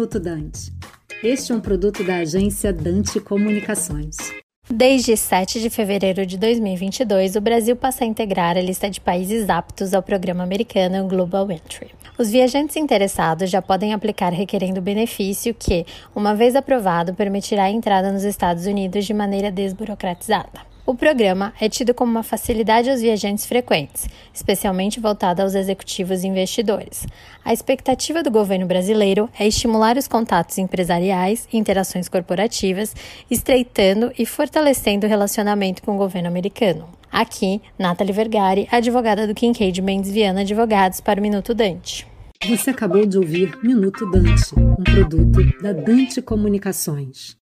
Minuto Dante. Este é um produto da agência Dante Comunicações. Desde 7 de fevereiro de 2022, o Brasil passa a integrar a lista de países aptos ao programa americano Global Entry. Os viajantes interessados já podem aplicar requerendo benefício que, uma vez aprovado, permitirá a entrada nos Estados Unidos de maneira desburocratizada. O programa é tido como uma facilidade aos viajantes frequentes, especialmente voltado aos executivos e investidores. A expectativa do governo brasileiro é estimular os contatos empresariais e interações corporativas, estreitando e fortalecendo o relacionamento com o governo americano. Aqui, Nathalie Vergari, advogada do Kincaid Mendes Viana Advogados para o Minuto Dante. Você acabou de ouvir Minuto Dante, um produto da Dante Comunicações.